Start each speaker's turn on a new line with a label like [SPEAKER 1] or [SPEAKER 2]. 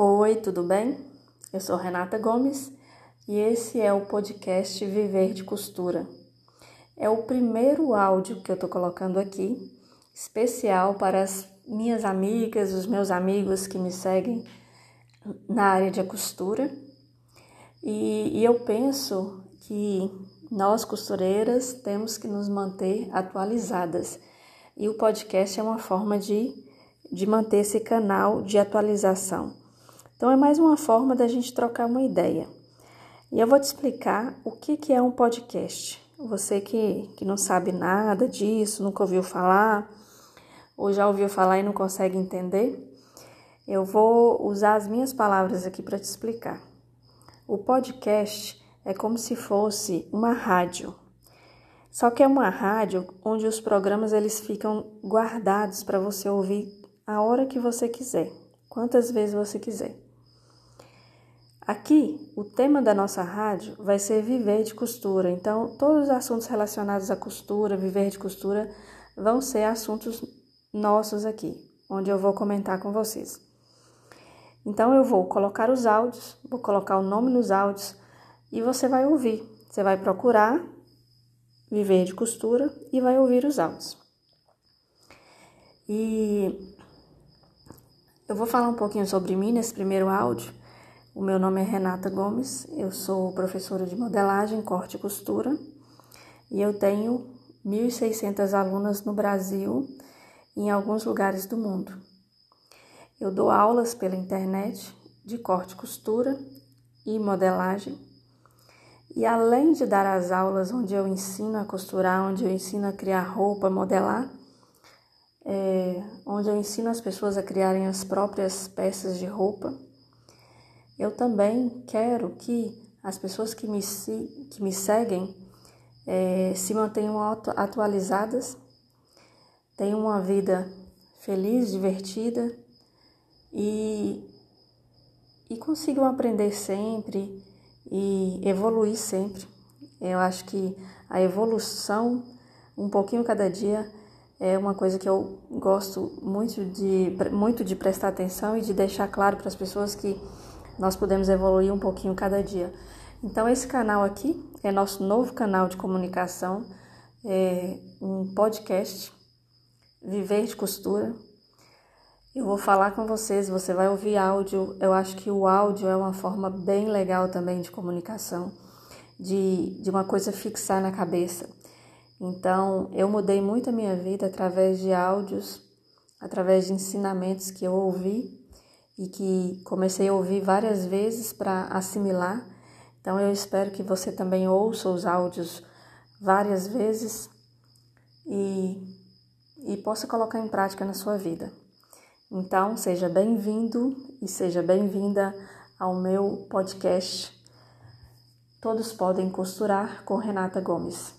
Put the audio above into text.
[SPEAKER 1] Oi, tudo bem? Eu sou Renata Gomes e esse é o podcast Viver de Costura. É o primeiro áudio que eu estou colocando aqui, especial para as minhas amigas, os meus amigos que me seguem na área de costura. E, e eu penso que nós, costureiras, temos que nos manter atualizadas. E o podcast é uma forma de, de manter esse canal de atualização. Então, é mais uma forma da gente trocar uma ideia. E eu vou te explicar o que, que é um podcast. Você que, que não sabe nada disso, nunca ouviu falar, ou já ouviu falar e não consegue entender, eu vou usar as minhas palavras aqui para te explicar. O podcast é como se fosse uma rádio. Só que é uma rádio onde os programas eles ficam guardados para você ouvir a hora que você quiser, quantas vezes você quiser. Aqui, o tema da nossa rádio vai ser viver de costura. Então, todos os assuntos relacionados à costura, viver de costura, vão ser assuntos nossos aqui, onde eu vou comentar com vocês. Então, eu vou colocar os áudios, vou colocar o nome nos áudios e você vai ouvir. Você vai procurar viver de costura e vai ouvir os áudios. E eu vou falar um pouquinho sobre mim nesse primeiro áudio o meu nome é Renata Gomes, eu sou professora de modelagem, corte e costura e eu tenho 1.600 alunas no Brasil e em alguns lugares do mundo. Eu dou aulas pela internet de corte e costura e modelagem. E além de dar as aulas onde eu ensino a costurar, onde eu ensino a criar roupa, modelar, é, onde eu ensino as pessoas a criarem as próprias peças de roupa, eu também quero que as pessoas que me, que me seguem é, se mantenham atualizadas, tenham uma vida feliz, divertida e, e consigam aprender sempre e evoluir sempre. Eu acho que a evolução, um pouquinho cada dia, é uma coisa que eu gosto muito de, muito de prestar atenção e de deixar claro para as pessoas que nós podemos evoluir um pouquinho cada dia. Então, esse canal aqui é nosso novo canal de comunicação, é um podcast, Viver de Costura. Eu vou falar com vocês, você vai ouvir áudio. Eu acho que o áudio é uma forma bem legal também de comunicação, de, de uma coisa fixar na cabeça. Então, eu mudei muito a minha vida através de áudios, através de ensinamentos que eu ouvi e que comecei a ouvir várias vezes para assimilar. Então eu espero que você também ouça os áudios várias vezes e, e possa colocar em prática na sua vida. Então, seja bem-vindo e seja bem-vinda ao meu podcast. Todos podem costurar com Renata Gomes.